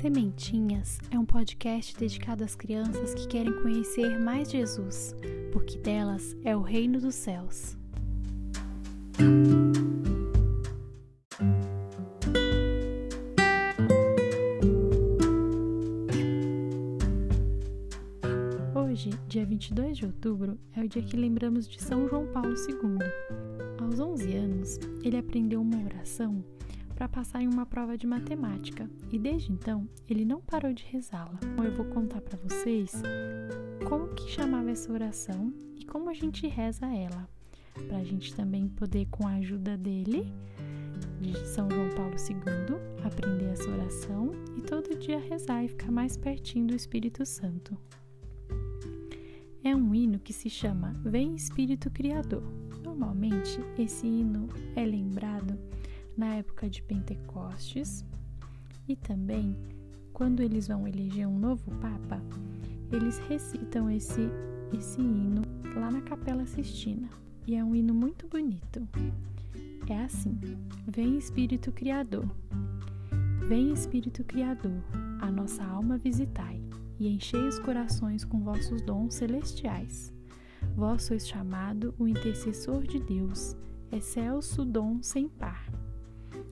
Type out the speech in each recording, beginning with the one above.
Sementinhas é um podcast dedicado às crianças que querem conhecer mais Jesus, porque delas é o reino dos céus. Hoje, dia 22 de outubro, é o dia que lembramos de São João Paulo II. Aos 11 anos, ele aprendeu uma oração para passar em uma prova de matemática e desde então ele não parou de rezá-la. Então eu vou contar para vocês como que chamava essa oração e como a gente reza ela, para a gente também poder, com a ajuda dele, de São João Paulo II, aprender essa oração e todo dia rezar e ficar mais pertinho do Espírito Santo. É um hino que se chama Vem Espírito Criador. Normalmente, esse hino é lembrado na época de Pentecostes e também quando eles vão eleger um novo Papa, eles recitam esse, esse hino lá na Capela Sistina. E é um hino muito bonito. É assim: Vem Espírito Criador, vem Espírito Criador, a nossa alma visitai, e enchei os corações com vossos dons celestiais. Vós sois chamado o intercessor de Deus, excelso dom sem par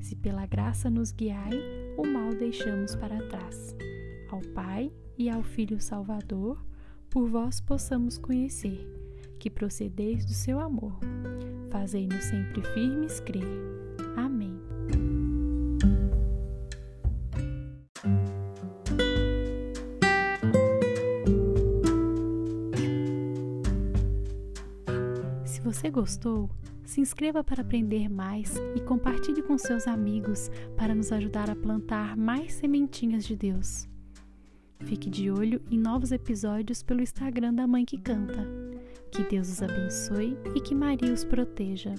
se pela graça nos guiai, o mal deixamos para trás. Ao Pai e ao Filho Salvador, por vós possamos conhecer, que procedeis do seu amor. Fazei-nos sempre firmes crer. Amém. Se você gostou, se inscreva para aprender mais e compartilhe com seus amigos para nos ajudar a plantar mais sementinhas de Deus. Fique de olho em novos episódios pelo Instagram da Mãe que Canta. Que Deus os abençoe e que Maria os proteja.